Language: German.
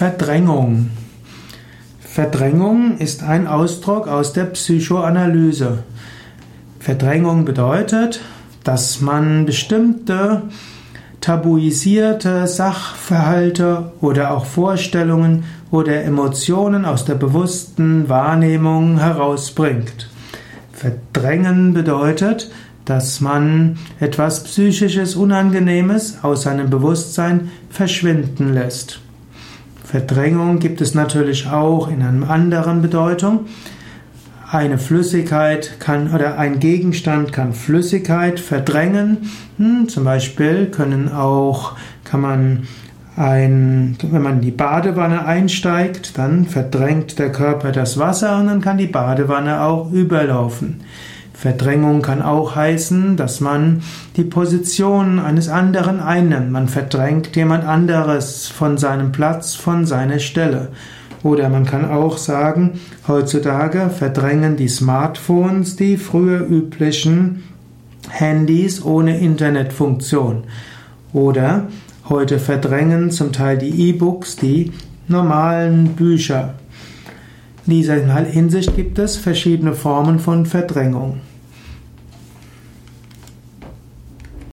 Verdrängung. Verdrängung ist ein Ausdruck aus der Psychoanalyse. Verdrängung bedeutet, dass man bestimmte tabuisierte Sachverhalte oder auch Vorstellungen oder Emotionen aus der bewussten Wahrnehmung herausbringt. Verdrängen bedeutet, dass man etwas psychisches Unangenehmes aus seinem Bewusstsein verschwinden lässt. Verdrängung gibt es natürlich auch in einer anderen Bedeutung. Eine Flüssigkeit kann oder ein Gegenstand kann Flüssigkeit verdrängen. Hm, zum Beispiel können auch, kann man ein, wenn man in die Badewanne einsteigt, dann verdrängt der Körper das Wasser und dann kann die Badewanne auch überlaufen. Verdrängung kann auch heißen, dass man die Position eines anderen einnimmt. Man verdrängt jemand anderes von seinem Platz, von seiner Stelle. Oder man kann auch sagen, heutzutage verdrängen die Smartphones die früher üblichen Handys ohne Internetfunktion. Oder heute verdrängen zum Teil die E-Books die normalen Bücher. In dieser Hinsicht gibt es verschiedene Formen von Verdrängung.